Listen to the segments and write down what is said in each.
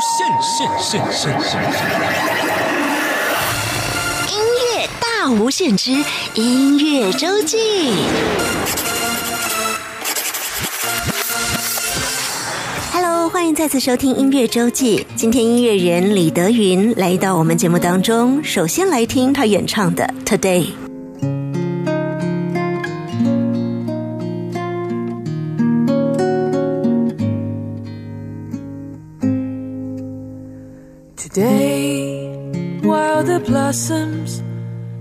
限，限限限限音乐大无限之音乐周记。Hello，欢迎再次收听音乐周记。今天音乐人李德云来到我们节目当中，首先来听他演唱的《》。Today, blossoms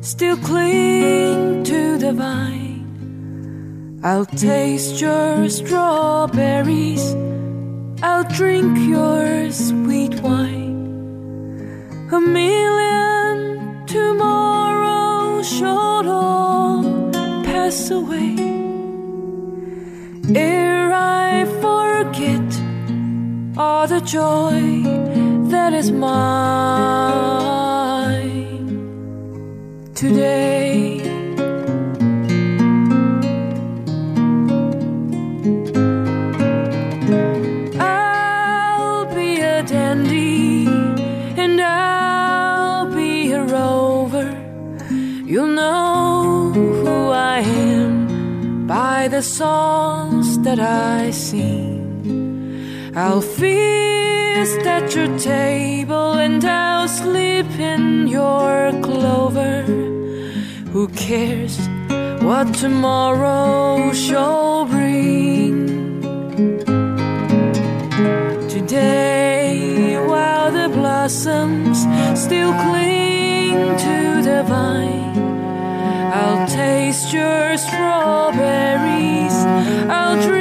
still cling to the vine, I'll taste your strawberries, I'll drink your sweet wine. A million tomorrows shall all pass away. Ere I forget all the joy that is mine today. I'll be a dandy and I'll be a rover. You'll know who I am by the songs that I sing. I'll feast at your table and I'll sleep in your clover. Who cares what tomorrow shall bring? Today, while the blossoms still cling to the vine, I'll taste your strawberries. I'll drink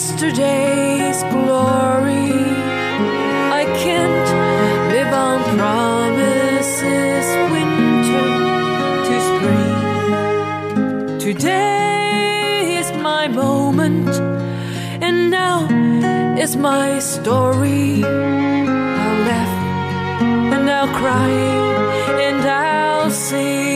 yesterday's glory. I can't live on promises, winter to spring. Today is my moment, and now is my story. I'll laugh and I'll cry and I'll sing.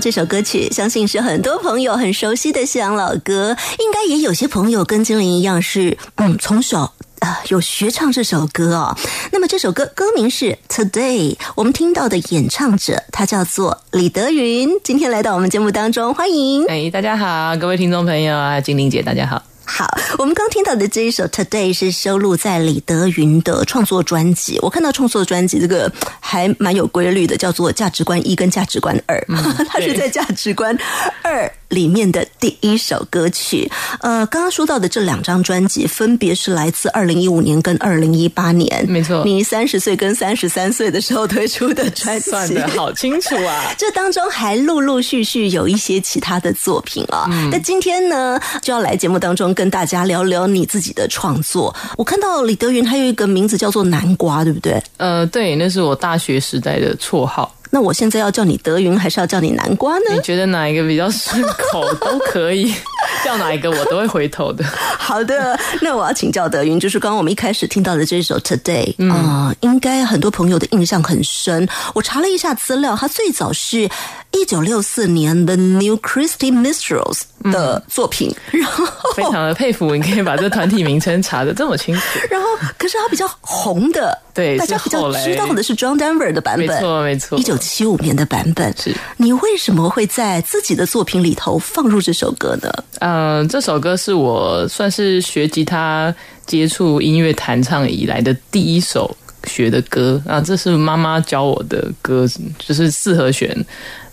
这首歌曲，相信是很多朋友很熟悉的西洋老歌，应该也有些朋友跟精灵一样是，嗯，从小。啊，有学唱这首歌哦。那么这首歌歌名是《Today》，我们听到的演唱者他叫做李德云，今天来到我们节目当中，欢迎。哎，大家好，各位听众朋友啊，精灵姐，大家好。好，我们刚听到的这一首《Today》是收录在李德云的创作专辑。我看到创作专辑这个 还蛮有规律的，叫做《价值观一》跟《价值观二》，嗯、它是在《价值观二》里面的第一首歌曲。呃，刚刚说到的这两张专辑，分别是来自二零一五年跟二零一八年。没错，你三十岁跟三十三岁的时候推出的专辑，算的好清楚啊！这当中还陆陆续续有一些其他的作品啊。嗯、那今天呢，就要来节目当中跟大家聊聊你自己的创作。我看到李德云还有一个名字叫做南瓜，对不对？呃，对，那是我大学时代的绰号。那我现在要叫你德云，还是要叫你南瓜呢？你觉得哪一个比较顺口都可以。叫哪一个我都会回头的。好的，那我要请教德云，就是刚刚我们一开始听到的这首《Today》啊、应该很多朋友的印象很深。我查了一下资料，它最早是一九六四年的 New Christy Minstrels 的作品，然后 非常的佩服，你可以把这团体名称查的这么清楚。然后可是它比较红的，对大家比较知道的是 John Denver 的版本没，错没错一九七五年的版本是。你为什么会在自己的作品里头放入这首歌呢？嗯、这首歌是我算是学吉他接触音乐弹唱以来的第一首学的歌啊，这是妈妈教我的歌，就是四和弦。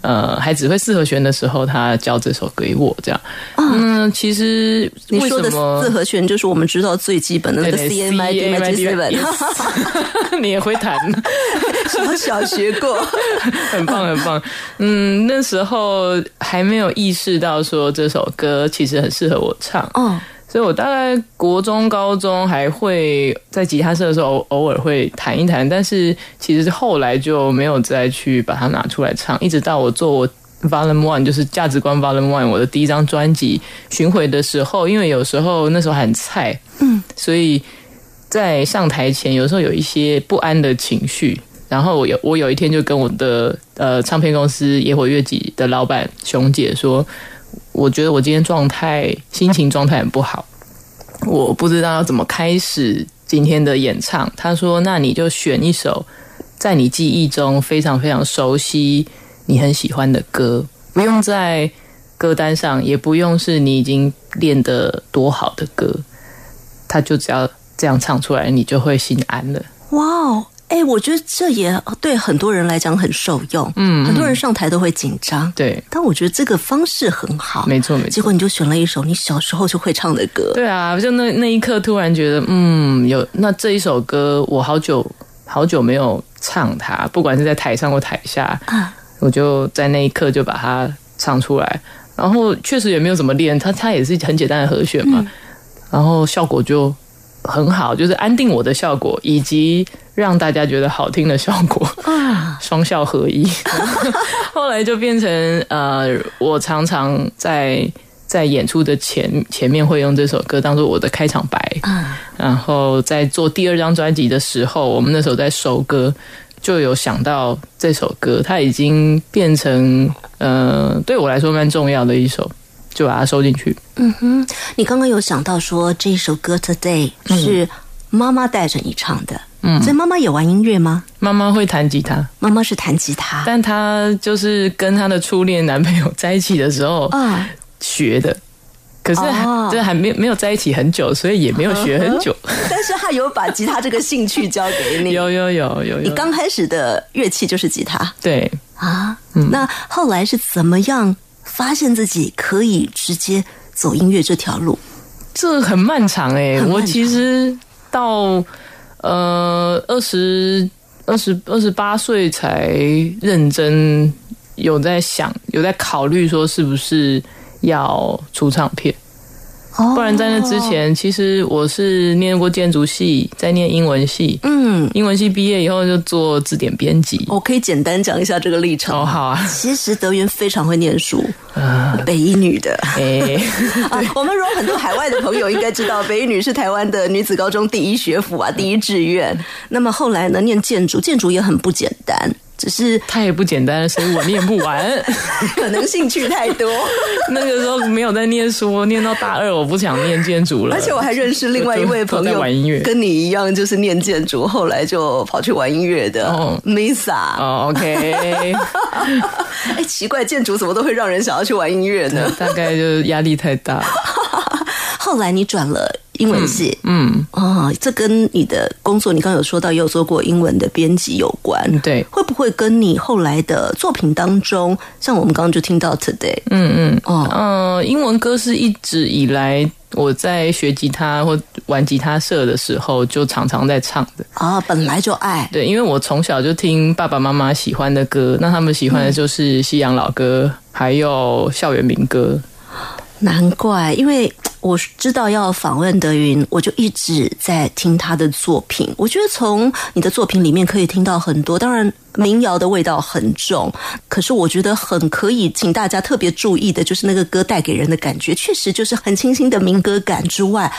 呃，还只会四和弦的时候，他教这首歌给我，这样。嗯，其实为你说的四和弦就是我们知道最基本的那个 C 对 M I D M I seven，你也会弹，小小学过。很棒很棒。嗯，那时候还没有意识到说这首歌其实很适合我唱。哦，所以我大概国中、高中还会在吉他社的时候偶偶尔会弹一弹，但是其实后来就没有再去把它拿出来唱，一直到我做我 Volume One，就是价值观 Volume One 我的第一张专辑巡回的时候，因为有时候那时候很菜，嗯，所以在上台前有时候有一些不安的情绪。然后我有我有一天就跟我的呃唱片公司野火乐集的老板熊姐说，我觉得我今天状态心情状态很不好，我不知道要怎么开始今天的演唱。他说：“那你就选一首在你记忆中非常非常熟悉、你很喜欢的歌，不用在歌单上，也不用是你已经练得多好的歌，他就只要这样唱出来，你就会心安了。哇哦！哎，我觉得这也对很多人来讲很受用。嗯，很多人上台都会紧张，对，但我觉得这个方式很好。没错没错结果你就选了一首你小时候就会唱的歌。对啊，就那那一刻突然觉得，嗯，有那这一首歌，我好久好久没有唱它，不管是在台上或台下，啊我就在那一刻就把它唱出来。然后确实也没有怎么练，它它也是很简单的和弦嘛，然后效果就很好，就是安定我的效果，以及让大家觉得好听的效果，啊，双效合一。后来就变成呃，我常常在在演出的前前面会用这首歌当做我的开场白。啊然后在做第二张专辑的时候，我们那时候在收歌，就有想到这首歌，它已经变成呃对我来说蛮重要的一首，就把它收进去。嗯哼，你刚刚有想到说这首歌《Today》是妈妈带着你唱的，嗯，所以妈妈也玩音乐吗？妈妈会弹吉他，妈妈是弹吉他。但她就是跟她的初恋男朋友在一起的时候啊，学的。可是哦。这还没没有在一起很久，所以也没有学很久。但是他有把吉他这个兴趣交给你。有有有有。有，你刚开始的乐器就是吉他。对。啊，那后来是怎么样发现自己可以直接走音乐这条路？这很漫长哎、很漫长我其实到呃二十二十二十八岁才认真有在想，有在考虑说是不是要出唱片。哦不然在那之，前，其实我是念过建筑系，在念英文系。嗯，英文系毕业以后就做字典编辑。我可以简单讲一下这个历程。哦，好啊，其实德云非常会念书，啊，北一女的。哎、啊，我们如果很多海外的朋友应该知道，北一女是台湾的女子高中第一学府啊，第一志愿。那么后来呢，念建筑，建筑也很不简单，只是太也不简单，所以我念不完。可能兴趣太多。那个时候没有在念书，念到大二我不想念建筑了。而且我还认识另外一位朋友，玩音乐跟你一样，就是念建筑，后来就跑去玩音乐的、哦 Misa。哦，OK，哎，奇怪，建筑怎么都会让人想要去玩音乐呢？大概就是压力太大。后来你转了英文系，嗯，哦，这跟你的工作，你刚刚有说到，也有做过英文的编辑有关。对，会不会跟你后来的作品当中，像我们刚刚就听到 Today，嗯嗯，哦，呃，英文歌是一直以来我在学吉他或玩吉他社的时候就常常在唱的。啊，本来就爱，对，因为我从小就听爸爸妈妈喜欢的歌，那他们喜欢的就是西洋老歌，还有校园民歌。难怪，因为我知道要访问德云，我就一直在听他的作品。我觉得从你的作品里面可以听到很多，当然民谣的味道很重，可是我觉得很可以请大家特别注意的，就是那个歌带给人的感觉，确实就是很清新的民歌感之外，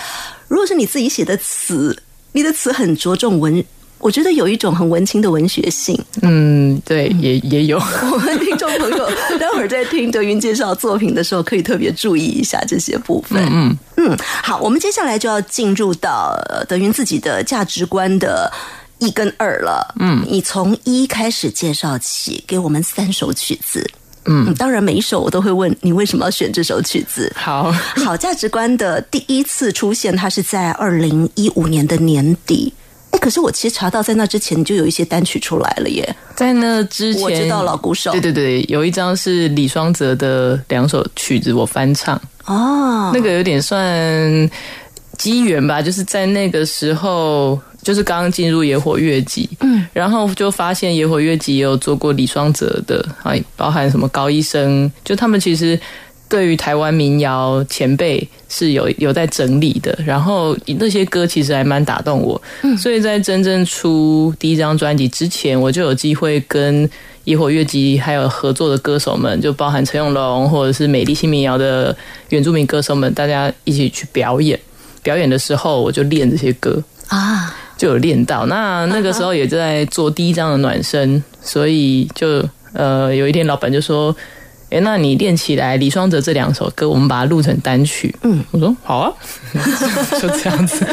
如果是你自己写的词，你的词很着重文。我觉得有一种很文青的文学性，嗯，对，也也有。我们听众朋友 待会儿在听德云介绍作品的时候，可以特别注意一下这些部分。嗯嗯，好，我们接下来就要进入到呃德云自己的价值观的一跟二了。嗯，你从一开始介绍起，给我们三首曲子。嗯，当然每一首我都会问你为什么要选这首曲子。好好，价值观的第一次出现，它是在二零一五年的年底。哎，可是我其实查到，在那之前你就有一些单曲出来了耶。在那之前，我知道老鼓手，对对对，有一张是李双泽的两首曲子，我翻唱。哦，那个有点算机缘吧，就是在那个时候，就是刚刚进入野火乐集，嗯，然后就发现野火乐集也有做过李双泽的，哎，包含什么高医生，就他们其实。对于台湾民谣前辈是有有在整理的，然后那些歌其实还蛮打动我，所以在真正出第一张专辑之前，我就有机会跟野火乐集还有合作的歌手们，就包含陈永龙或者是美丽新民谣的原住民歌手们，大家一起去表演。表演的时候，我就练这些歌啊，就有练到。那那个时候也在做第一张的暖身，所以就呃，有一天老板就说。哎，那你练起来李双泽这两首歌，我们把它录成单曲。嗯，我说好啊，就这样子。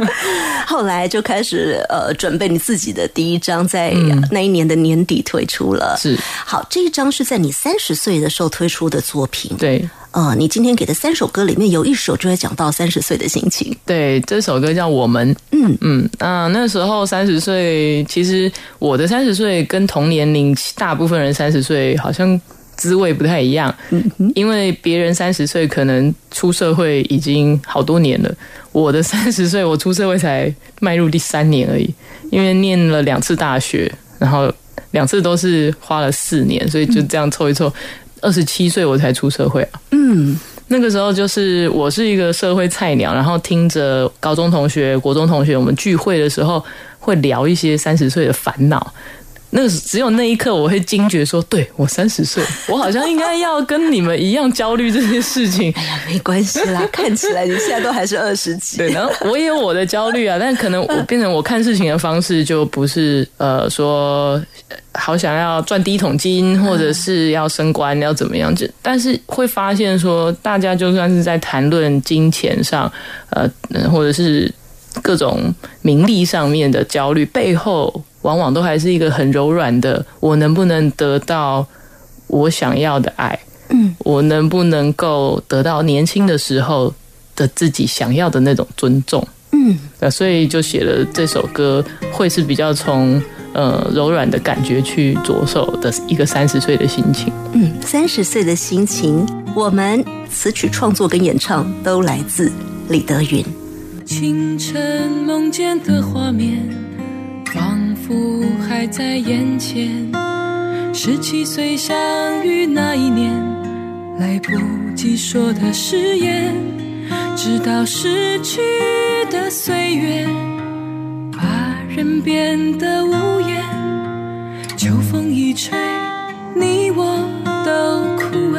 后来就开始呃准备你自己的第一张，在那一年的年底推出了。是，好，这一张是在你三十岁的时候推出的作品。对，呃，你今天给的三首歌里面有一首就会讲到三十岁的心情。对，这首歌叫《我们》。嗯嗯，那那时候三十岁，其实我的三十岁跟同年龄大部分人三十岁好像。滋味不太一样，因为别人三十岁可能出社会已经好多年了，我的 三十岁我出社会才迈入第三年而已，因为念了两次大学，然后两次都是花了四年，所以就这样凑一凑，二十七岁我才出社会啊。嗯，那个时候就是我是一个社会菜鸟，然后听着高中同学、国中同学我们聚会的时候会聊一些三十岁的烦恼。那只有那一刻，我会惊觉说：“对我三十岁，我好像应该要跟你们一样焦虑这些事情。”哎呀，没关系啦，看起来你现在都还是二十几。对，然后我也有我的焦虑啊，但可能我变成我看事情的方式就不是呃说好想要赚第一桶金，或者是要升官要怎么样？就但是会发现说，大家就算是在谈论金钱上，呃，或者是各种名利上面的焦虑背后。往往都还是一个很柔软的，我能不能得到我想要的爱？嗯，我能不能够得到年轻的时候的自己想要的那种尊重？嗯，那所以就写了这首歌，会是比较从呃柔软的感觉去着手的一个三十岁的心情。嗯，三十岁的心情，我们词曲创作跟演唱都来自李德云。清晨梦见的画面。仿佛还在眼前，十七岁相遇那一年，来不及说的誓言，直到逝去的岁月，把人变得无言。秋风一吹，你我都枯萎，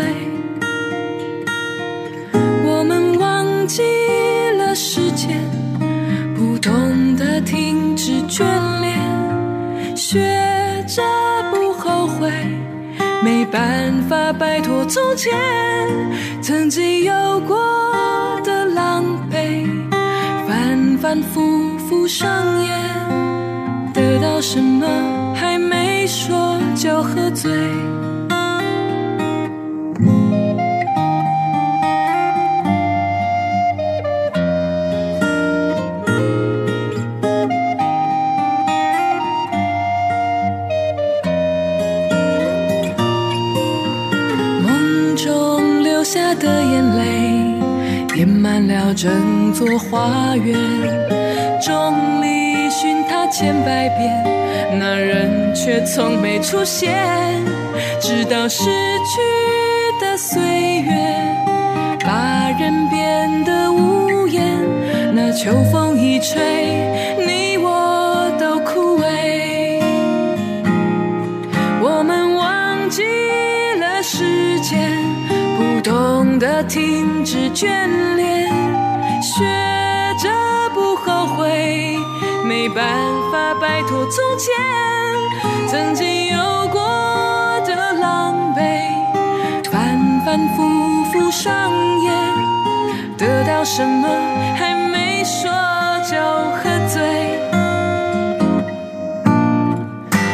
我们忘记办法摆脱从前曾经有过的狼狈，反反复复上演，得到什么还没说就喝醉。整座花园，众里寻他千百遍，那人却从没出现。直到逝去的岁月，把人变得无言。那秋风一吹，你我都枯萎。我们忘记了时间，不懂得停止眷恋，没办法摆脱从前曾经有过的狼狈，反反复复上演，得到什么还没说就喝醉。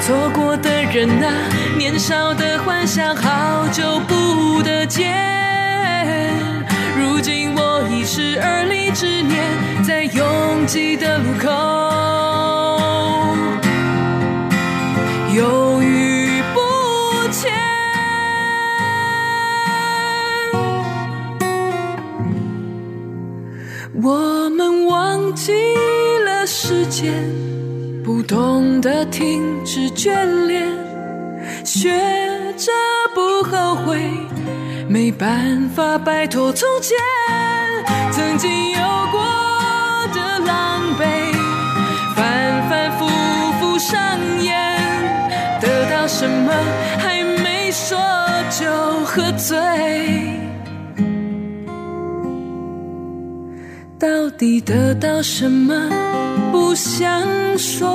错过的人啊，年少的幻想好久不得见。今我已是而立之年，在拥挤的路口，犹豫不前。我们忘记了时间。不懂得停止眷恋，学着不后悔，没办法摆脱从前曾经有过的狼狈，反反复复上演，得到什么还没说就喝醉。到底得到什么？不想说，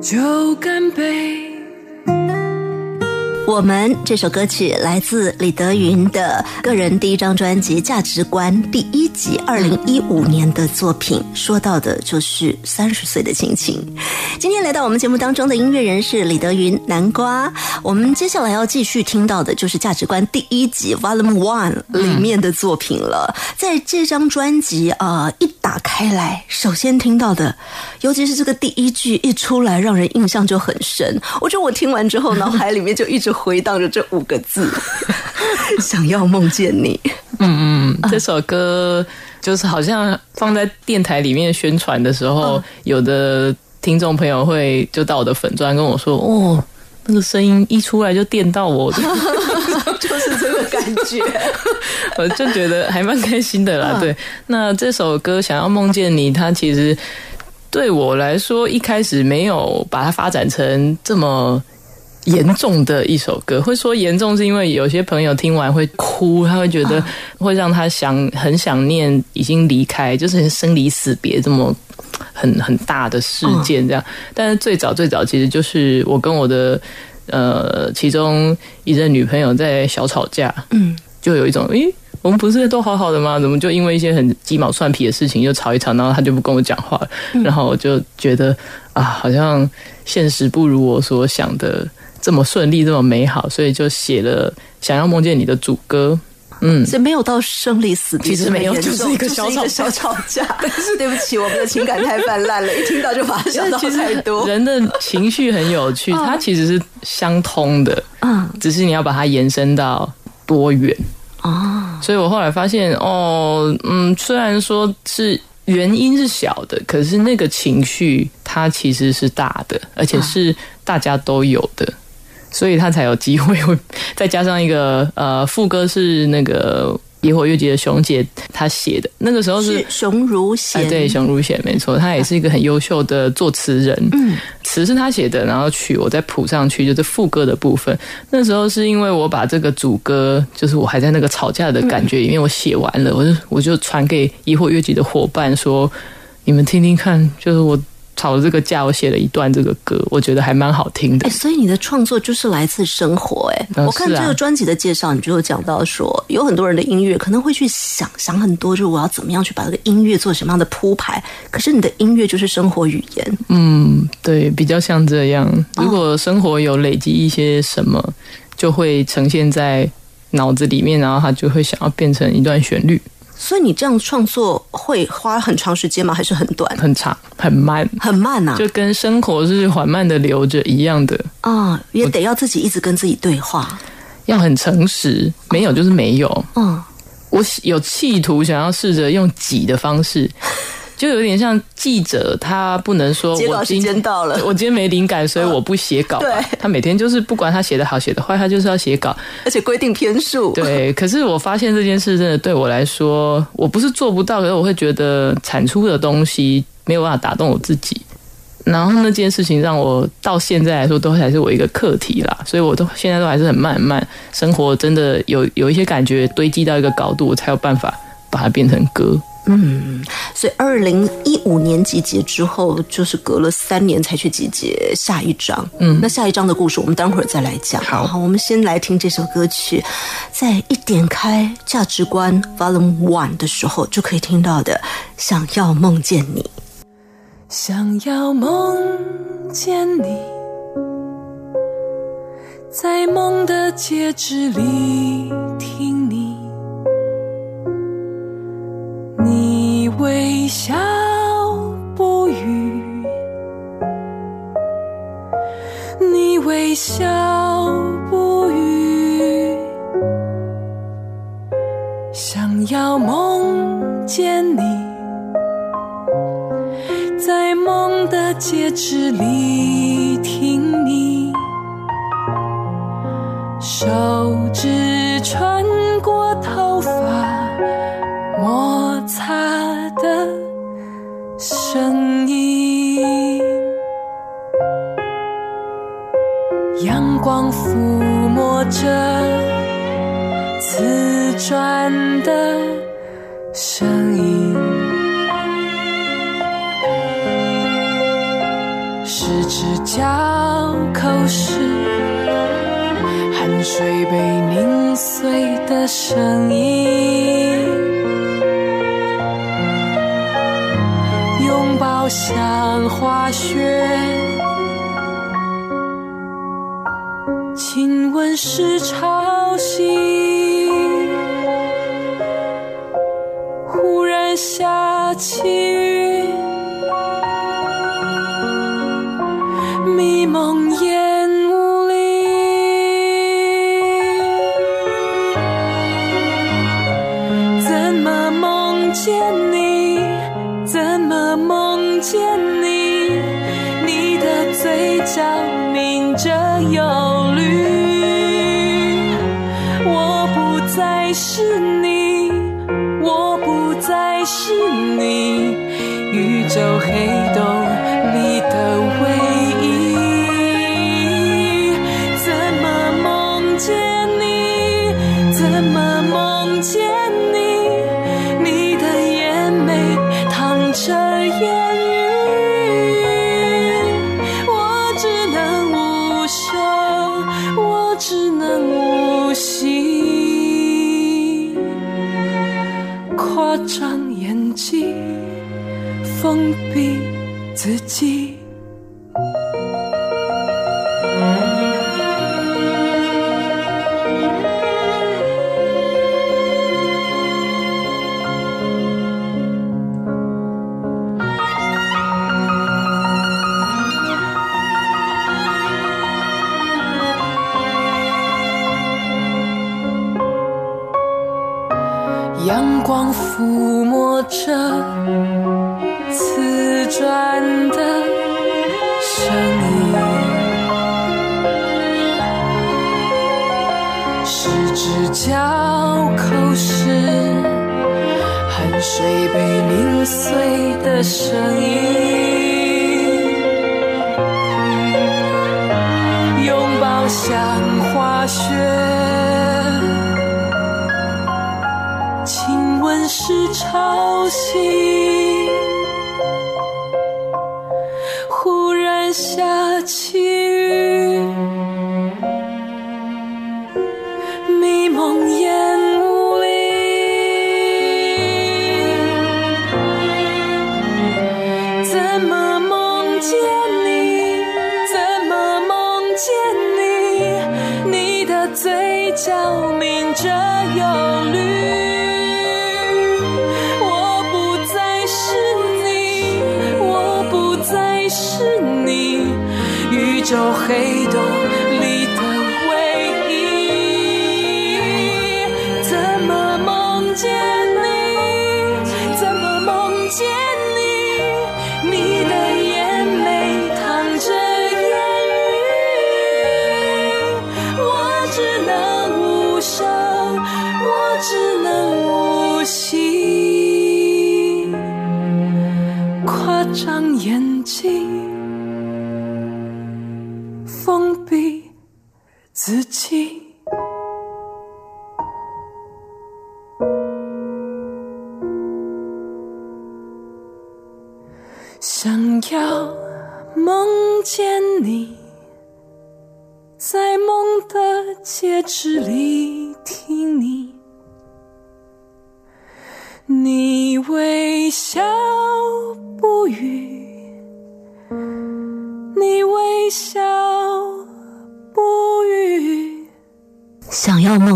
就干杯。我们这首歌曲来自李德云的个人第一张专辑《价值观》第一集，二零一五年的作品，说到的就是三十岁的心情。今天来到我们节目当中的音乐人是李德云南瓜。我们接下来要继续听到的就是《价值观》第一集 Volume One 里面的作品了。在这张专辑啊、一打开来，首先听到的，尤其是这个第一句一出来，让人印象就很深。我觉得我听完之后，脑海里面就一直回荡着这五个字：想要梦见你。嗯嗯，这首歌就是好像放在电台里面宣传的时候，嗯有的听众朋友会就到我的粉砖跟我说：“哦，那个声音一出来就电到我。”就是这个感觉。我就觉得还蛮开心的啦。嗯对，那这首歌《想要梦见你》，它其实对我来说一开始没有把它发展成这么。严重的一首歌，会说严重是因为有些朋友听完会哭，他会觉得会让他想很想念已经离开，就是生离死别这么很很大的事件这样。但是最早最早其实就是我跟我的呃其中一任女朋友在小吵架，嗯，就有一种诶。我们不是都好好的吗？怎么就因为一些很鸡毛蒜皮的事情就吵一吵，然后他就不跟我讲话了？然后我就觉得啊，好像现实不如我所想的这么顺利，这么美好，所以就写了《想要梦见你》的主歌。嗯，所以没有到生离死别，其实没有就是一个小吵小吵架。但是对不起，我们的情感太泛滥了，一听到就把它想到太多。人的情绪很有趣，它其实是相通的，嗯，只是你要把它延伸到多远。啊，所以我后来发现，哦，嗯，虽然说是原因是小的，可是那个情绪它其实是大的，而且是大家都有的，所以他才有机会会 再加上一个呃副歌是那个野火乐节的熊姐她写的，那个时候是是熊如贤，哎，对，熊如贤没错，他也是一个很优秀的作词人。嗯，词是他写的，然后曲我再谱上去，就是副歌的部分。那时候是因为我把这个主歌，就是我还在那个吵架的感觉里面，我写完了，我就我就传给野火乐集的伙伴说：“你们听听看，就是我吵了这个架，我写了一段这个歌，我觉得还蛮好听的哎，。所以你的创作就是来自生活，哎、嗯我看这个专辑的介绍，你就有讲到说，有很多人的音乐可能会去想想很多，就是我要怎么样去把这个音乐做什么样的铺排。可是你的音乐就是生活语言，嗯，对，比较像这样。如果生活有累积一些什么，就会呈现在脑子里面，然后它就会想要变成一段旋律。所以你这样创作会花很长时间吗？还是很短？很长很慢，很慢呐、就跟生活是缓慢的流着一样的，啊、也得要自己一直跟自己对话。要很诚实，没有就是没有。嗯，我有企图想要试着用挤的方式就有点像记者，他不能说我今天到了，我今天没灵感，所以我不写稿吧。对他每天就是不管他写的好写的坏，他就是要写稿。而且规定篇数。对，可是我发现这件事真的对我来说，我不是做不到，可是我会觉得产出的东西没有办法打动我自己。然后那件事情让我到现在来说都还是我一个课题啦，所以我都现在都还是很慢很慢，生活真的有有一些感觉堆积到一个高度，我才有办法把它变成歌。所以二零一五年集结之后，就是隔了三年才去集结下一章。嗯，那下一章的故事我们待会儿再来讲。好我们先来听这首歌曲，在一点开价值观 Volume One 的时候就可以听到的，想要梦见你。想要梦见你，在梦的戒指里听微笑不语，你微笑不语，想要梦见你。在梦的戒指里听你，着瓷砖的声音。十指交扣时，汗水被凝碎的声音，封闭自己。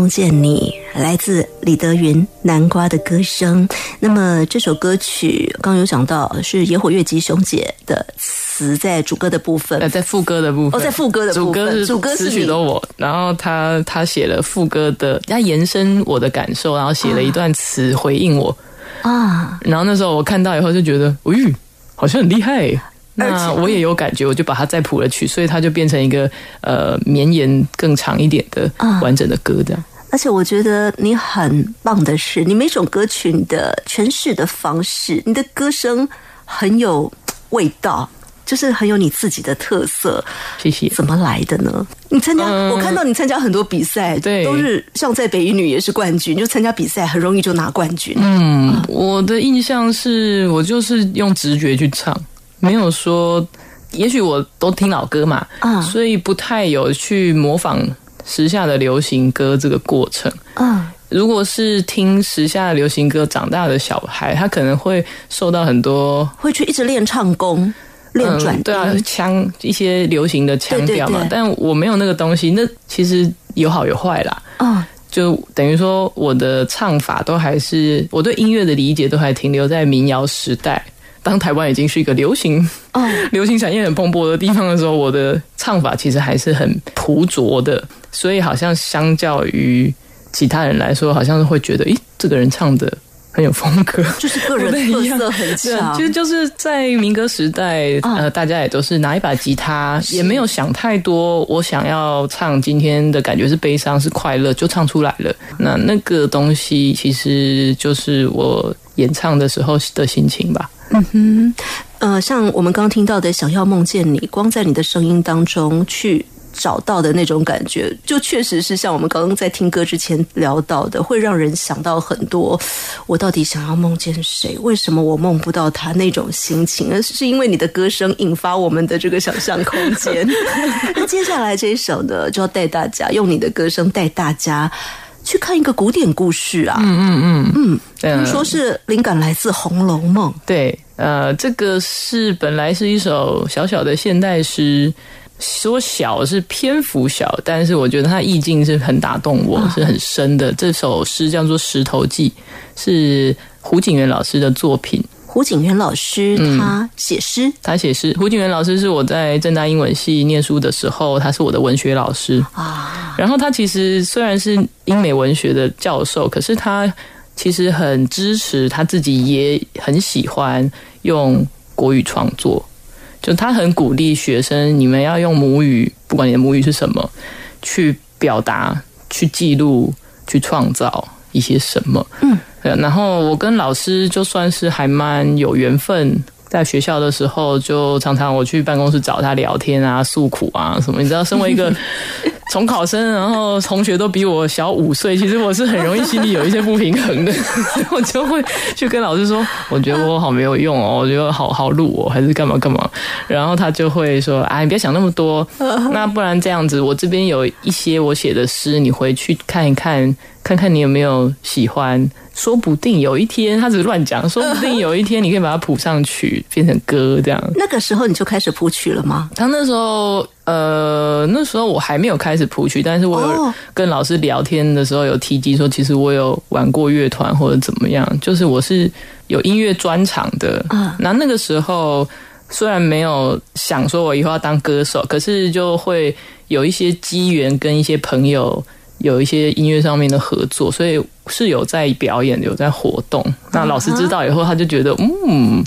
梦见你，来自李德云《南瓜》的歌声。那么这首歌曲刚刚有讲到是野火月吉雄姐的词，在主歌的部分。呃，，在副歌的部分，哦在副歌的部分主歌是主歌是词曲你都我，然后他他写了副歌的，他延伸我的感受，然后写了一段词回应我，啊，然后那时候我看到以后就觉得，咦，好像很厉害。那我也有感觉，我就把它再谱了曲，所以它就变成一个呃绵延更长一点的啊。完整的歌这样。而且我觉得你很棒的是，你每种歌曲你的诠释的方式，你的歌声很有味道，就是很有你自己的特色。谢谢。怎么来的呢？你参加，嗯我看到你参加很多比赛，对都是像在北一女也是冠军，就参加比赛很容易就拿冠军。嗯，我的印象是我就是用直觉去唱，没有说，也许我都听老歌嘛，啊所以不太有去模仿时下的流行歌这个过程。嗯如果是听时下的流行歌长大的小孩，他可能会受到很多会去一直练唱功，练转。嗯、对啊，腔一些流行的腔调嘛。对对对但我没有那个东西，那其实有好有坏啦。嗯就等于说，我的唱法都还是我对音乐的理解都还停留在民谣时代。当台湾已经是一个流行哦，流行产业很蓬勃的地方的时候，我的唱法其实还是很朴拙的，所以好像相较于其他人来说，好像是会觉得，咦，这个人唱的很有风格，就是个人 特色很强其。实就是在民歌时代，嗯呃，大家也都是拿一把吉他，也没有想太多。我想要唱今天的感觉是悲伤是快乐，就唱出来了。那那个东西其实就是我演唱的时候的心情吧。呃，像我们刚刚听到的《想要梦见你》，光在你的声音当中去找到的那种感觉，就确实是像我们刚刚在听歌之前聊到的，会让人想到很多。我到底想要梦见谁？为什么我梦不到他那种心情？而是因为你的歌声引发我们的这个想象空间。那接下来这一首呢，就要带大家用你的歌声带大家。去看一个古典故事啊，嗯嗯，听说是灵感来自《红楼梦》。对，呃，这个是本来是一首小小的现代诗，说小是篇幅小，但是我觉得它意境是很打动我，是很深的。这首诗叫做《石头记》，是胡景元老师的作品。胡景元老师他写诗，他写诗，胡景元老师是我在正大英文系念书的时候，他是我的文学老师啊。然后他其实虽然是英美文学的教授，可是他其实很支持他自己，也很喜欢用国语创作。就他很鼓励学生，你们要用母语，不管你的母语是什么，去表达、去记录、去创造一些什么。嗯，对。然后我跟老师就算是还蛮有缘分，在学校的时候，就常常我去办公室找他聊天啊、诉苦啊什么。你知道，身为一个 重考生，然后同学都比我小五岁，其实我是很容易心里有一些不平衡的，所 以我就会去跟老师说，我觉得我好没有用哦，我觉得好好录哦，还是干嘛干嘛。然后他就会说，啊，你别想那么多，那不然这样子，我这边有一些我写的诗，你回去看一看，看看你有没有喜欢。说不定有一天，他只是乱讲。说不定有一天，你可以把它谱上曲，变成歌这样。那个时候你就开始谱曲了吗？他那时候，呃，那时候我还没有开始谱曲，但是我有跟老师聊天的时候有提及说，其实我有玩过乐团或者怎么样，就是我是有音乐专场的。嗯，那那个时候虽然没有想说我以后要当歌手，可是就会有一些机缘跟一些朋友。有一些音乐上面的合作，所以是有在表演，有在活动。那老师知道以后，他就觉得，嗯，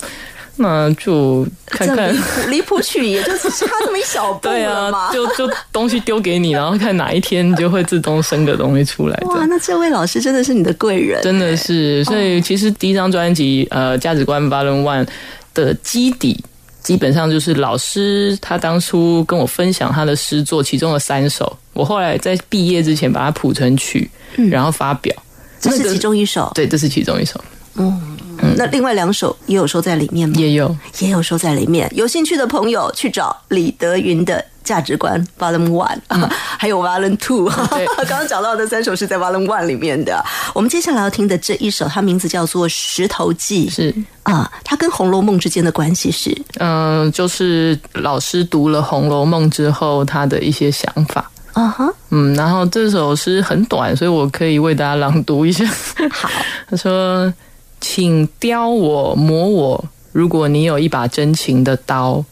那就看看离。谱曲也就只差这么一小步对。啊，就就东西丢给你，然后看哪一天就会自动生个东西出来。哇，那这位老师真的是你的贵人，真的是，所以其实第一张专辑呃价值观 Volume One 的基底。基本上就是老师他当初跟我分享他的诗作，其中的三首，我后来在毕业之前把它谱成曲，然后发表。这是其中一首。对，这是其中一首，嗯那另外两首也有收在里面吗？也有也有收在里面。有兴趣的朋友去找李德云的价值观 Volume One，、还有 Volume Two。对 刚刚讲到的三首是在 Volume One 里面的。我们接下来要听的这一首，它名字叫做《石头记》是啊，它跟《红楼梦》之间的关系是嗯、就是老师读了《红楼梦》之后，他的一些想法。啊哈，嗯，然后这首诗很短，所以我可以为大家朗读一下。好，他说：“请雕我磨我，如果你有一把真情的刀，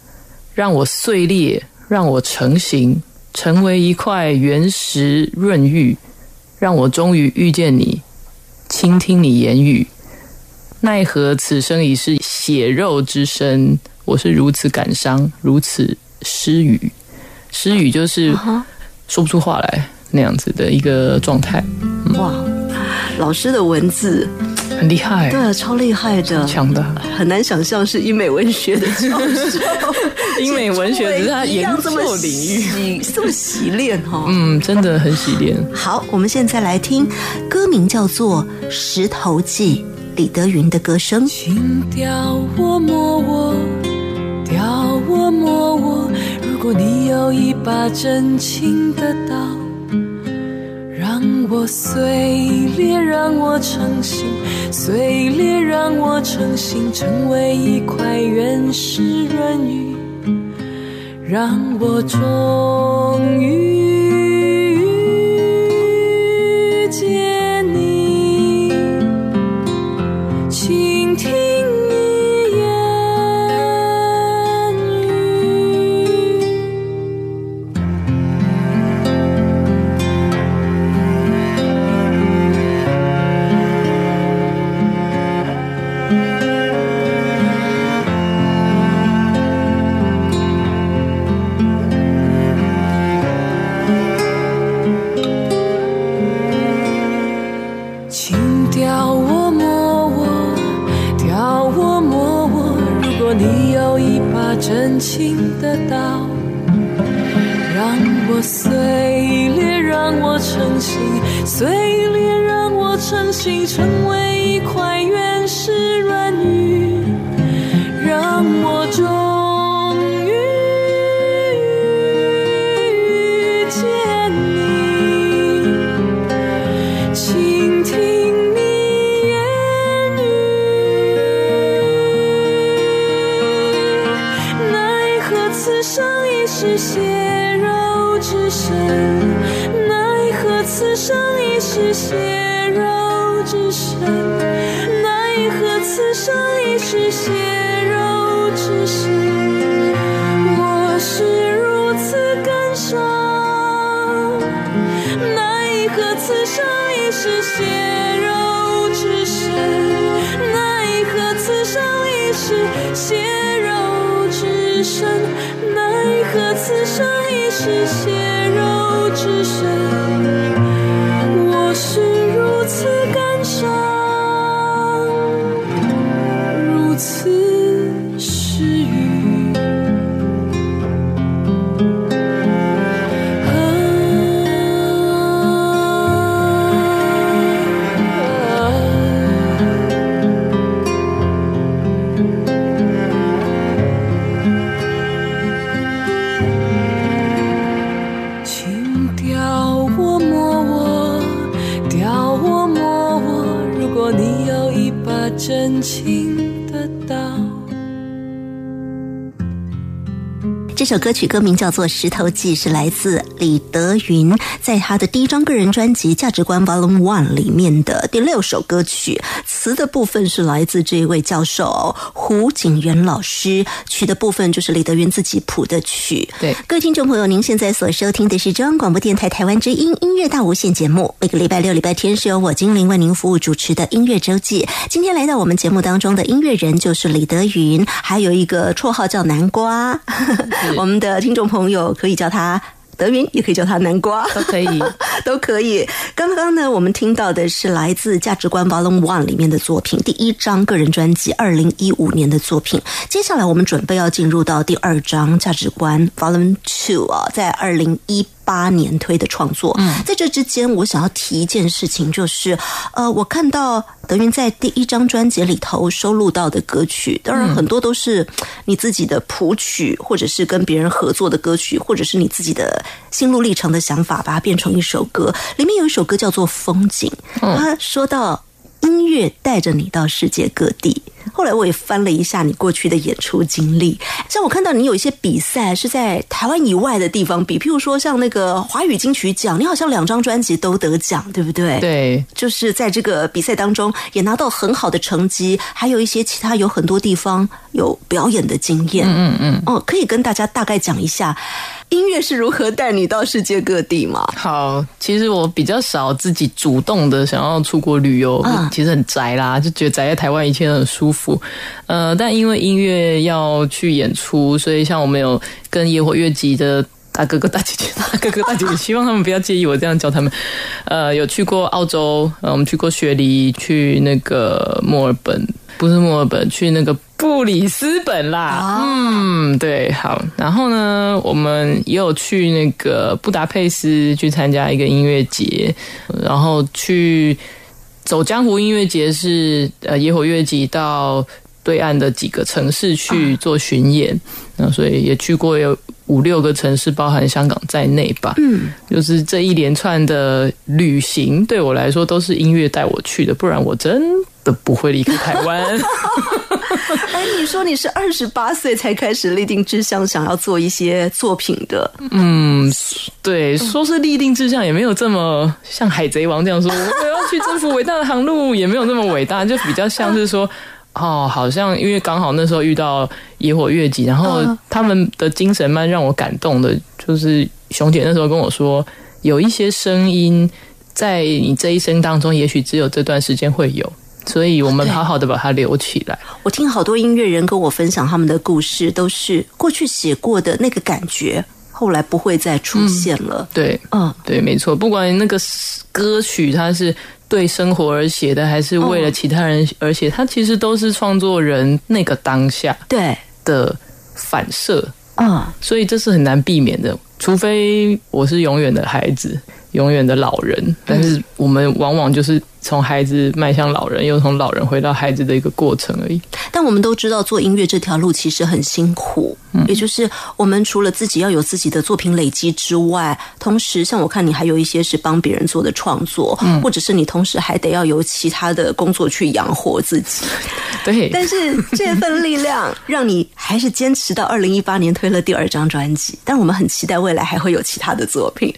让我碎裂，让我成型，成为一块原石润玉，让我终于遇见你，倾听你言语。奈何此生已是血肉之身，我是如此感伤，如此失语。失语就是说不出话来那样子的一个状态，哇，老师的文字很厉害，对啊，超厉害的，强的。”很难想象是英美文学的教授，英美文学只是他一研样这么究领域。洗这么洗练哈、嗯，真的很洗练。好，我们现在来听歌名叫做《石头记》，李德云的歌声。请雕我摸我，雕我摸我。如果你有一把真情的刀，让我碎裂，让我成型，碎裂让我成型，成为一块原石润玉，让我终于让我碎裂，让我成型，碎裂让我成型，成为是血肉之身，奈何此生已是血肉之身，我是如此感伤。奈何此生已是血肉之身，奈何此生已是血肉之身，为何此生已是血肉之身，我是如此感伤，真情的道。这首歌曲歌名叫做《石头记》，是来自李德云在他的第一张个人专辑《价值观 Volume One》里面的第六首歌曲。词的部分是来自这一位教授胡景元老师，曲的部分就是李德云自己谱的曲。对，各位听众朋友，您现在所收听的是中央广播电台台湾之音音乐大无限节目。每个礼拜六、礼拜天是由我精灵为您服务主持的音乐周记。今天来到我们节目当中的音乐人就是李德云，还有一个绰号叫南瓜。我们的听众朋友可以叫他德云，也可以叫他南瓜，都可以，都可以。刚刚呢，我们听到的是来自《价值观 Volume One》里面的作品，第一张个人专辑，二零一五年的作品。接下来我们准备要进入到第二张《价值观 Volume Two》啊，在二零一。八年推的创作，嗯，在这之间，我想要提一件事情，就是，呃，我看到德云在第一张专辑里头收录到的歌曲，当然很多都是你自己的谱曲，或者是跟别人合作的歌曲，或者是你自己的心路历程的想法，把它变成一首歌。里面有一首歌叫做《风景》，他说到音乐带着你到世界各地。后来我也翻了一下你过去的演出经历，像我看到你有一些比赛是在台湾以外的地方比，譬如说像那个华语金曲奖，你好像两张专辑都得奖，对不对？对，就是在这个比赛当中也拿到很好的成绩，还有一些其他有很多地方有表演的经验。嗯嗯，哦，可以跟大家大概讲一下。音乐是如何带你到世界各地吗？好，其实我比较少自己主动的想要出国旅游，其实很宅啦，就觉得宅在台湾一切都很舒服。呃，但因为音乐要去演出，所以像我们有跟野火乐集的大哥哥、大姐姐、大哥哥、大姐姐，希望他们不要介意我这样叫他们。呃，有去过澳洲，呃，我们去过雪梨，去那个墨尔本，不是墨尔本，去那个。布里斯本啦，嗯，对，好，然后呢，我们也有去那个布达佩斯去参加一个音乐节，然后去走江湖音乐节是呃野火乐集到对岸的几个城市去做巡演，那所以也去过有五六个城市，包含香港在内吧，嗯，就是这一连串的旅行对我来说都是音乐带我去的，不然我真的不会离开台湾。哎，你说你是二十八岁才开始立定志向，想要做一些作品的？嗯，对，说是立定志向，也没有这么像海贼王这样说，我要去征服伟大的航路，也没有那么伟大，就比较像是说，哦，好像因为刚好那时候遇到野火月季，然后他们的精神蛮让我感动的，就是熊姐那时候跟我说，有一些声音在你这一生当中，也许只有这段时间会有。所以我们好好的把它留起来。我听好多音乐人跟我分享他们的故事，都是过去写过的那个感觉，后来不会再出现了。对，嗯，对，没错。不管那个歌曲它是对生活而写的，还是为了其他人而写，它其实都是创作人那个当下对的反射。嗯，所以这是很难避免的，除非我是永远的孩子。永远的老人，但是我们往往就是从孩子迈向老人，又从老人回到孩子的一个过程而已。但我们都知道，做音乐这条路其实很辛苦。嗯，也就是我们除了自己要有自己的作品累积之外，同时像我看你还有一些是帮别人做的创作，嗯，或者是你同时还得要有其他的工作去养活自己。对，但是这份力量让你还是坚持到二零一八年推了第二张专辑。但我们很期待未来还会有其他的作品。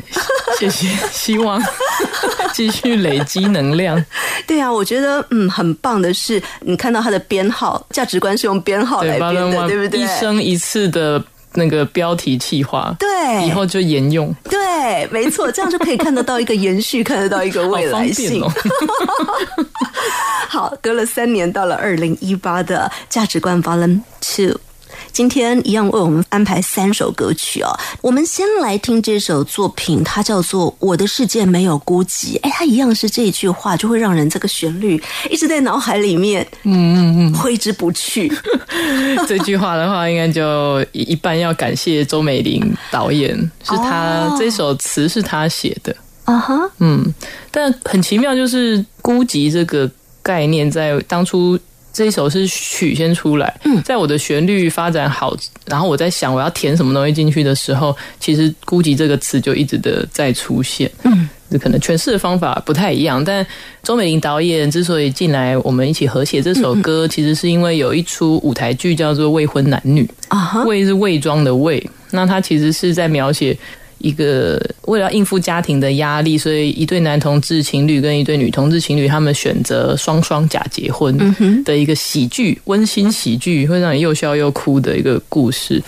谢谢。希望继续累积能量。对啊，我觉得嗯，很棒的是，你看到它的编号，价值观是用编号来编的，对不对？一生一次的那个标题企划，对，以后就沿用。对，没错，这样就可以看得到一个延续，看得到一个未来性。好，隔了三年，到了二零一八的价值观 Volume Two。今天一样为我们安排三首歌曲哦。我们先来听这首作品，它叫做《我的世界没有孤寂》。哎，它一样是这一句话，就会让人这个旋律一直在脑海里面，嗯嗯嗯，挥之不去。这句话的话，应该就一半要感谢周美玲导演，是他这首词是他写的啊哈。嗯，但很奇妙，就是孤寂这个概念在当初。这一首是曲先出来，在我的旋律发展好，然后我在想我要填什么东西进去的时候，其实“孤寂”这个词就一直的在出现。嗯，这可能诠释的方法不太一样，但周美玲导演之所以进来，我们一起合写这首歌，其实是因为有一出舞台剧叫做《未婚男女》啊，未是伪装的未，那它其实是在描写一个为了应付家庭的压力，所以一对男同志情侣跟一对女同志情侣，他们选择双双假结婚的一个喜剧，温馨喜剧，会让你又笑又哭的一个故事。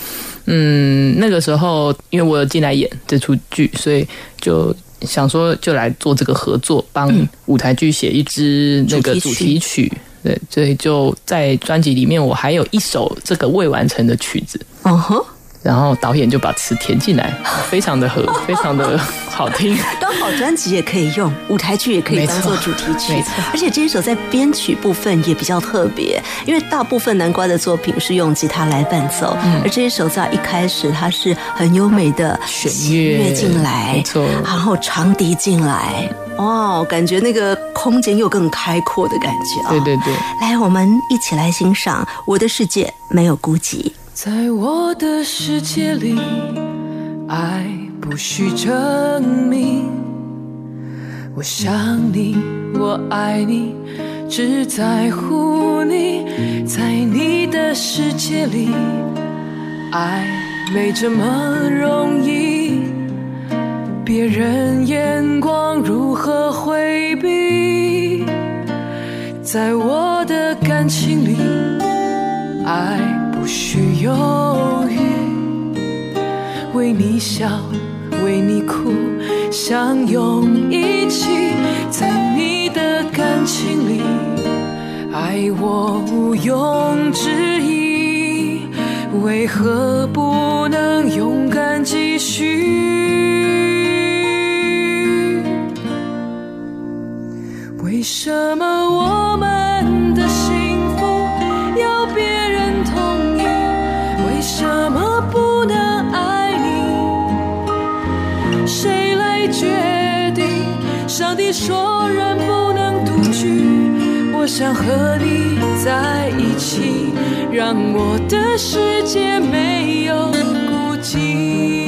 嗯，那个时候因为我有进来演这出剧，所以就想说就来做这个合作，帮舞台剧写一支那个主主题曲。对，所以就在专辑里面，我还有一首这个未完成的曲子，哦吼，然后导演就把词填进来，非常的合，非常的 好听。刚好专辑也可以用，舞台剧也可以当做主题曲而且这一首在编曲部分也比较特别，因为大部分南瓜的作品是用吉他来伴奏，而这一首在一开始它是很优美的弦弦乐乐进来，没错。然后长笛进来，哦，感觉那个空间又更开阔的感觉啊、对对对，来，我们一起来欣赏《我的世界没有孤寂》。在我的世界里，爱不需证明。我想你，我爱你，只在乎你。在你的世界里，爱没这么容易。别人眼光如何回避？在我的感情里。爱不需犹豫，为你笑，为你哭，相拥一起，在你的感情里，爱我毋庸置疑，为何不能勇敢继续？为什么我们我想和你在一起，让我的世界没有孤寂。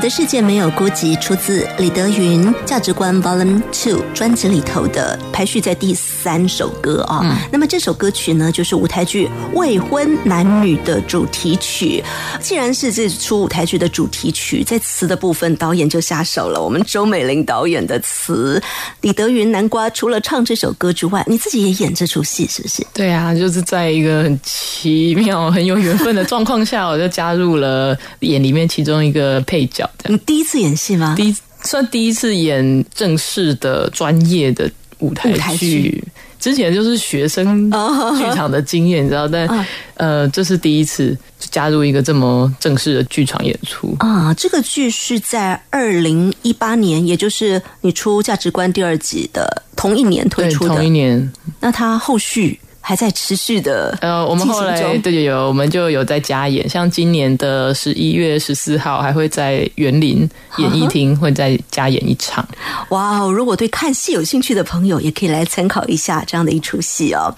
我的世界没有孤寂，出自李德云《价值观 Volume Two》专辑里头的排序在第三首歌啊。那么这首歌曲呢，就是舞台剧《未婚男女》的主题曲。既然是这出舞台剧的主题曲，在词的部分，导演就下手了。我们周美玲导演的词，李德云南瓜除了唱这首歌之外，你自己也演这出戏，是不是？对啊，就是在一个很奇妙、很有缘分的状况下，我就加入了演里面其中一个配角，你第一次演戏吗？第一算第一次演正式的专业的舞台剧剧。之前就是学生剧场的经验，你知道，但呃，这是第一次加入一个这么正式的剧场演出啊。这个剧是在二零一八年，也就是你出价值观第二集的同一年推出的，同一年。那它后续？还在持续的呃，我们后来对有我们就有在加演，像今年的十一月十四号还会在园林演艺厅会再加演一场。哇哦！如果对看戏有兴趣的朋友，也可以来参考一下这样的一出戏哦。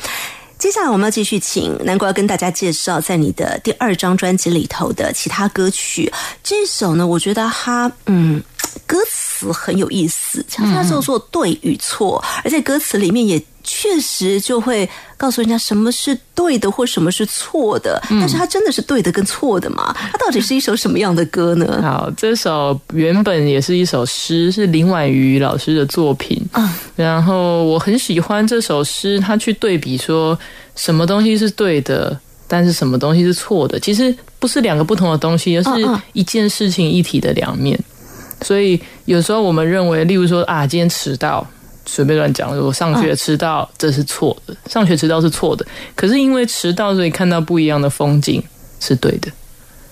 接下来我们要继续请南瓜跟大家介绍在你的第二张专辑里头的其他歌曲。这首呢，我觉得它嗯歌词很有意思，它叫做对与错，而在歌词里面也。确实就会告诉人家什么是对的或什么是错的，但是它真的是对的跟错的吗？它到底是一首什么样的歌呢？好，这首原本也是一首诗，是林婉瑜老师的作品。嗯，然后我很喜欢这首诗，他去对比说什么东西是对的，但是什么东西是错的。其实不是两个不同的东西，而是一件事情一体的两面。所以有时候我们认为，例如说啊，今天迟到。随便乱讲，我上学迟到这是错的，上学迟到是错的。可是因为迟到，所以看到不一样的风景是对的。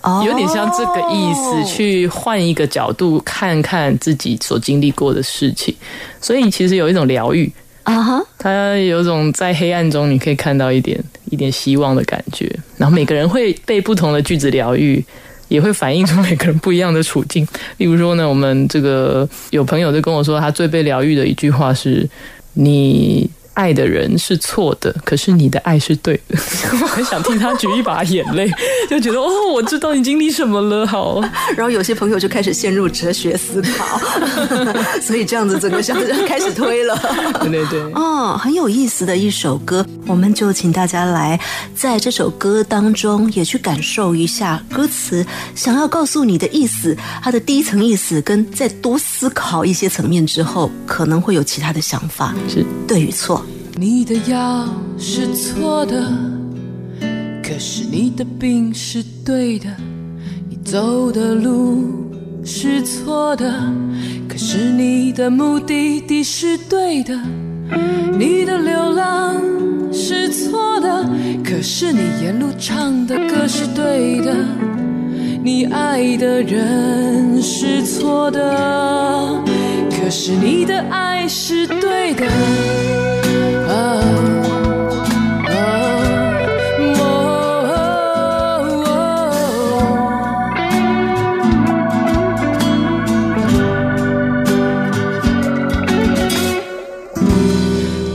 哦，有点像这个意思，去换一个角度看看自己所经历过的事情。所以其实有一种疗愈啊，哈，它有种在黑暗中你可以看到一点一点希望的感觉。然后每个人会被不同的句子疗愈。也会反映出每个人不一样的处境。例如说呢，我们这个有朋友就跟我说，他最被疗愈的一句话是：“你。”爱的人是错的，可是你的爱是对的。我 很想替他举一把眼泪，就觉得哦，我知道你经历什么了。好，然后有些朋友就开始陷入哲学思考，所以这样子整个小人开始推了。对对对，哦，很有意思的一首歌，我们就请大家来在这首歌当中也去感受一下歌词想要告诉你的意思，它的第一层意思跟再多思考一些层面之后，可能会有其他的想法，是对与错。你的药是错的，可是你的病是对的；你走的路是错的，可是你的目的地是对的；你的流浪是错的，可是你沿路唱的歌是对的；你爱的人是错的，可是你的爱是对的。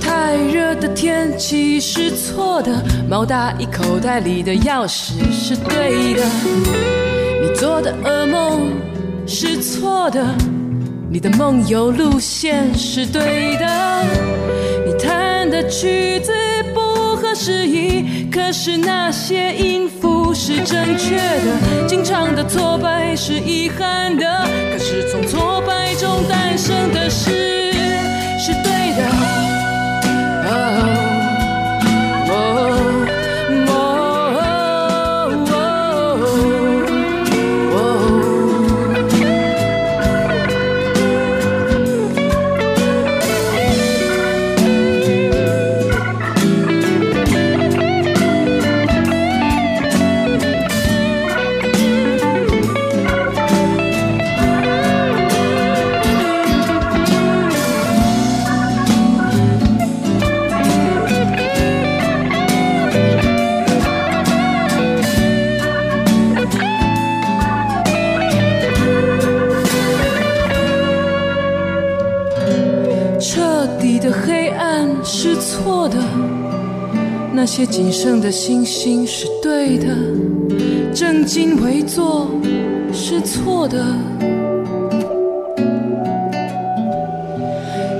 太热的天气是错的，毛大衣口袋里的钥匙是对的，你做的噩梦是错的，你的梦游路线是对的。的曲子不合时宜，可是那些音符是正确的。经常的挫败是遗憾的，可是从挫败中诞生的是那些仅剩的星星是对的，正襟危坐是错的，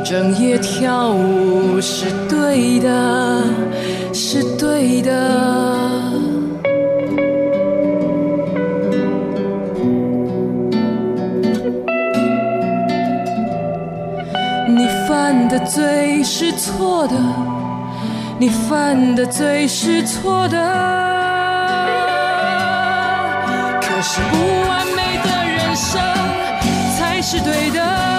整夜跳舞是对的，是对的。你犯的罪是错的。你犯的罪是错的，可是不完美的人生才是对的。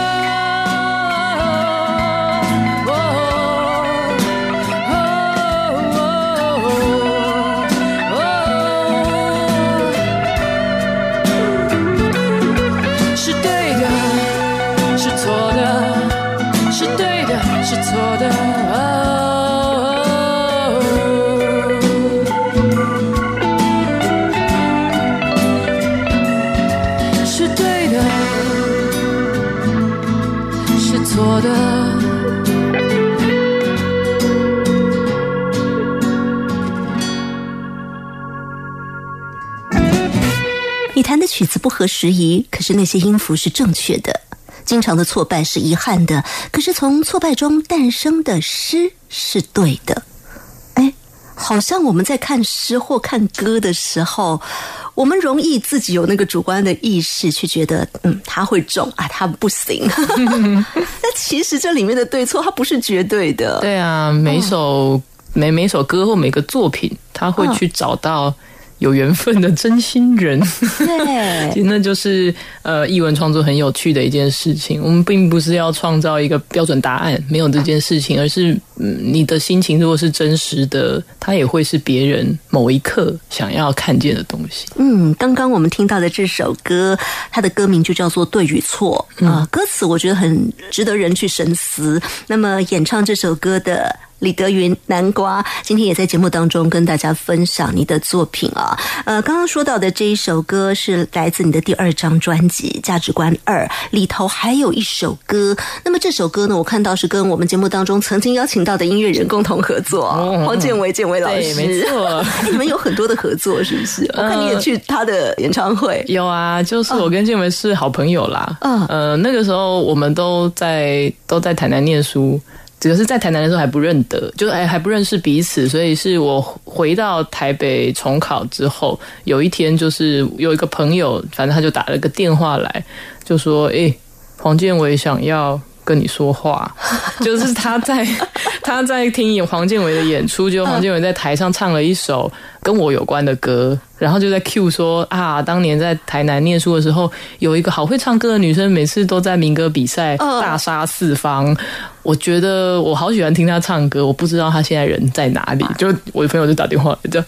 曲子不合时宜，可是那些音符是正确的。经常的挫败是遗憾的，可是从挫败中诞生的诗是对的。哎，好像我们在看诗或看歌的时候，我们容易自己有那个主观的意识，去觉得嗯他会中啊，他不行。那其实这里面的对错，它不是绝对的。对啊，每一首、每每首歌或每个作品，他会去找到有缘分的真心人。对其实 那就是呃，译文创作很有趣的一件事情。我们并不是要创造一个标准答案，没有这件事情，而是嗯，你的心情如果是真实的，它也会是别人某一刻想要看见的东西。嗯，刚刚我们听到的这首歌，它的歌名就叫做《对与错》啊、歌词我觉得很值得人去深思。那么演唱这首歌的。李德云南瓜今天也在节目当中跟大家分享你的作品啊，呃，刚刚说到的这一首歌是来自你的第二张专辑《价值观二》里头还有一首歌，那么这首歌呢，我看到是跟我们节目当中曾经邀请到的音乐人共同合作，黄建伟建伟老，师，没错。你们有很多的合作，是不是？我看你也去他的演唱会。有啊，就是我跟建伟是好朋友啦。嗯呃，那个时候我们都在都在台南念书，只是在台南的时候还不认得，就哎还不认识彼此，所以是我回到台北重考之后，有一天就是有一个朋友，反正他就打了个电话来，就说：“哎、黄建伟想要。”跟你说话，就是他在他在听黄建伟的演出，就黄建伟在台上唱了一首跟我有关的歌，然后就在 Q 说啊，当年在台南念书的时候，有一个好会唱歌的女生，每次都在民歌比赛嗯大杀四方。我觉得我好喜欢听她唱歌，我不知道她现在人在哪里。就我的朋友就打电话来，就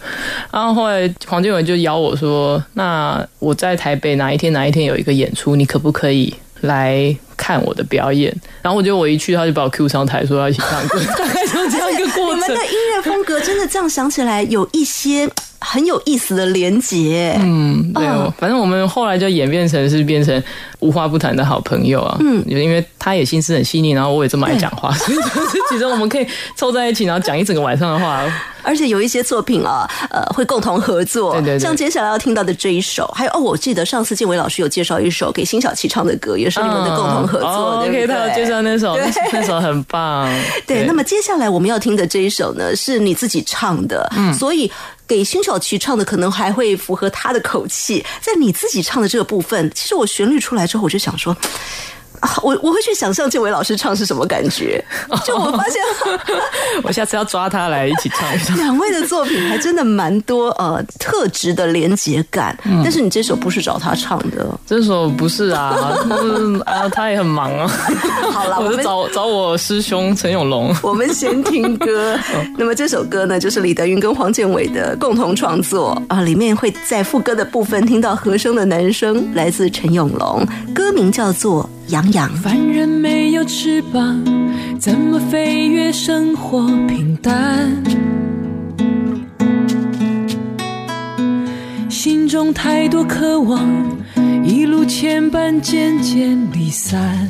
然后后来黄建伟就邀我说，那我在台北哪一天哪一天有一个演出，你可不可以来看我的表演？然后我觉得我一去，他就把我 Q 上台，说要一起唱歌，大概就这样一个过程你们的。音乐风格真的这样想起来，有一些很有意思的连结。嗯，对，哦反正我们后来就演变成是变成无话不谈的好朋友啊。嗯，因为他也心思很细腻，然后我也这么爱讲话，所以就是其实我们可以凑在一起，然后讲一整个晚上的话。而且有一些作品啊，呃，会共同合作。对对对像接下来要听到的这一首，还有哦，我记得上次建伟老师有介绍一首给辛晓琪唱的歌，也是你们的共同合作，哦对不 OK，对？他有介绍那首，那那首很棒。对，那么接下来我们要听的这一首呢，是你自己唱的，嗯，所以给辛晓琪唱的可能还会符合她的口气。在你自己唱的这个部分，其实我旋律出来之后，我就想说。啊，我我会去想象建伟老师唱是什么感觉，就我发现 我下次要抓他来一起唱一唱。两位的作品还真的蛮多呃特质的连结感，但是你这首不是找他唱的，这首不是啊，就是啊，他也很忙啊。好啦，我就找找我师兄陈永龙。我们先听歌。那么这首歌呢，就是李德云跟黄建伟的共同创作啊，里面会在副歌的部分听到和声的男声，来自陈永龙，歌名叫做《洋洋》。凡人没有翅膀，怎么飞越生活平淡？心中太多渴望，一路牵绊，渐渐离散。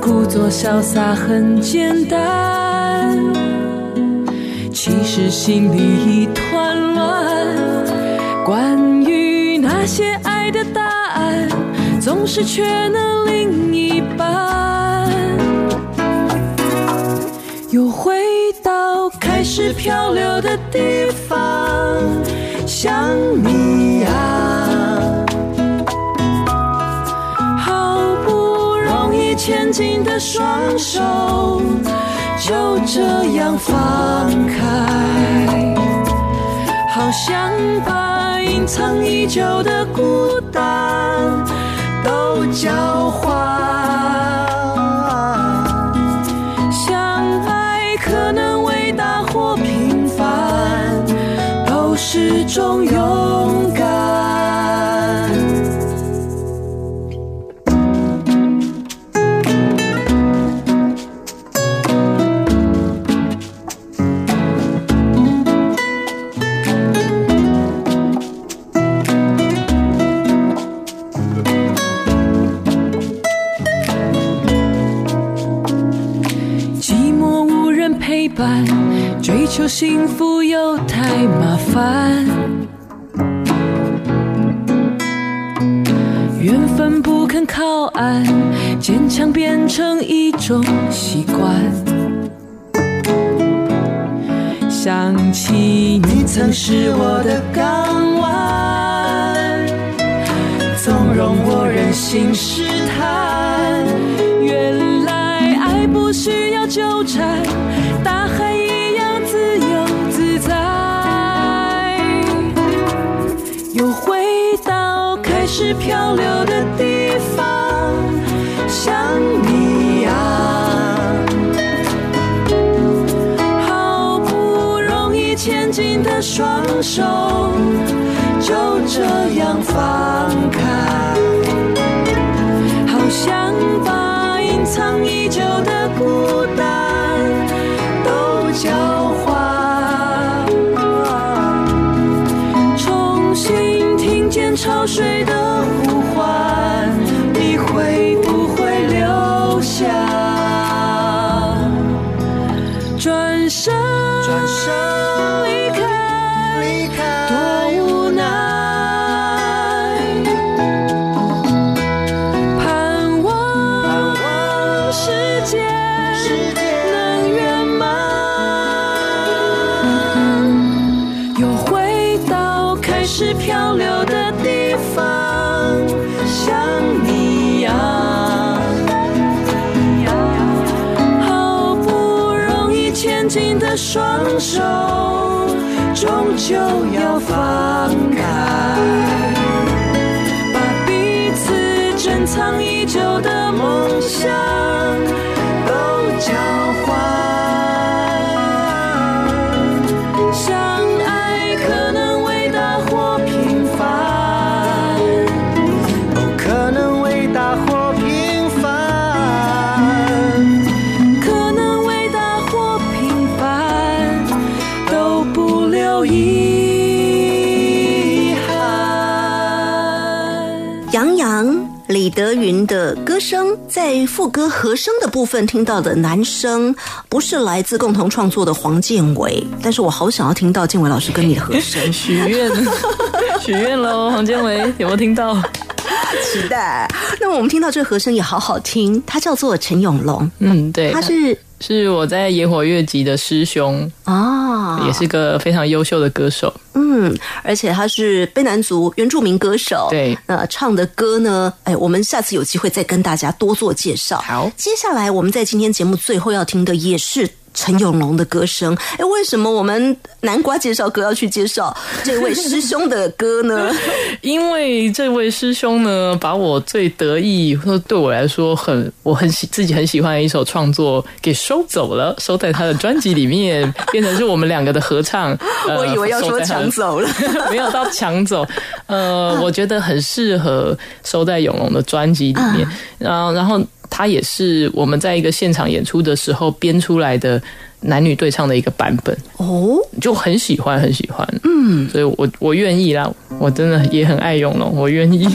故作潇洒很简单，其实心里一团乱。关些爱的答案，总是缺了另一半。又回到开始漂流的地方，想你啊，好不容易牵紧的双手，就这样放开。好想把隐藏已久的孤单都交换。相爱可能伟大或平凡，都是种追求幸福又太麻烦。缘分不肯靠岸，坚强变成一种习惯。想起你曾是我的港湾，纵容我任性漂流的地方，像你呀、好不容易牵紧的双手，就这样放开，好想把隐藏已久的孤单都交换。重新听见潮水的手，终究要放开，把彼此珍藏已久的梦想。云的歌声，在副歌和声的部分听到的男声，不是来自共同创作的黄建伟，但是我好想要听到建伟老师跟你的和声，许愿，许愿喽，黄建伟有没有听到？期待。那么我们听到这个和声也好好听，他叫做陈永龙，嗯，对，他是是我在野火乐集的师兄，啊，也是个非常优秀的歌手。嗯，而且他是卑南族原住民歌手，对那唱的歌呢，哎，我们下次有机会再跟大家多做介绍。好接下来我们在今天节目最后要听的也是。陈永龙的歌声，哎，为什么我们南瓜介绍歌要去介绍这位师兄的歌呢？因为这位师兄呢，把我最得意，或者对我来说很我很喜自己很喜欢的一首创作给收走了，收在他的专辑里面，变成是我们两个的合唱。呃我以为要说抢走了。没有到抢走，呃，我觉得很适合收在永龙的专辑里面。然后，然后它也是我们在一个现场演出的时候编出来的男女对唱的一个版本，哦，就很喜欢，很喜欢。嗯，所以我我愿意啦，我真的也很爱永龙，我愿意。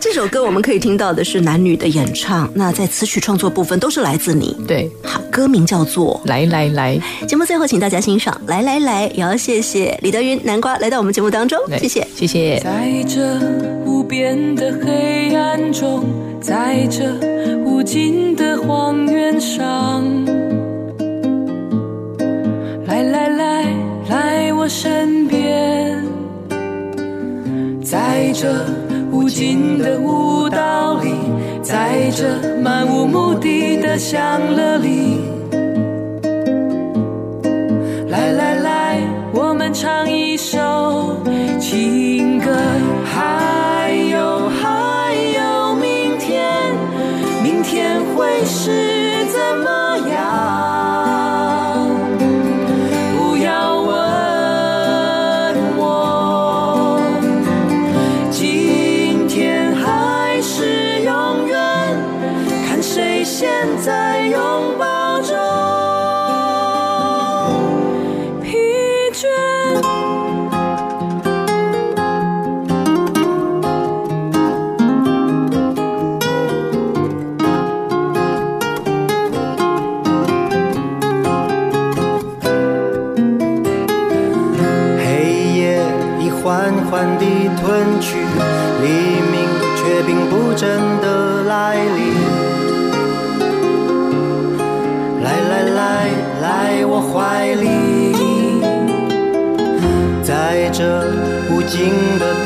这首歌我们可以听到的是男女的演唱，那在词曲创作部分都是来自你。对，好，歌名叫做来来来，节目最后，请大家欣赏。来来来，也要谢谢李德云南瓜来到我们节目当中，来谢谢。谢谢。在这无边的黑暗中，在这无尽的荒原上，来来来，来我身边，在这无尽的舞蹈里，在这漫无目的的享乐里。来来来，我们唱一首情歌。是怀里，在这无尽的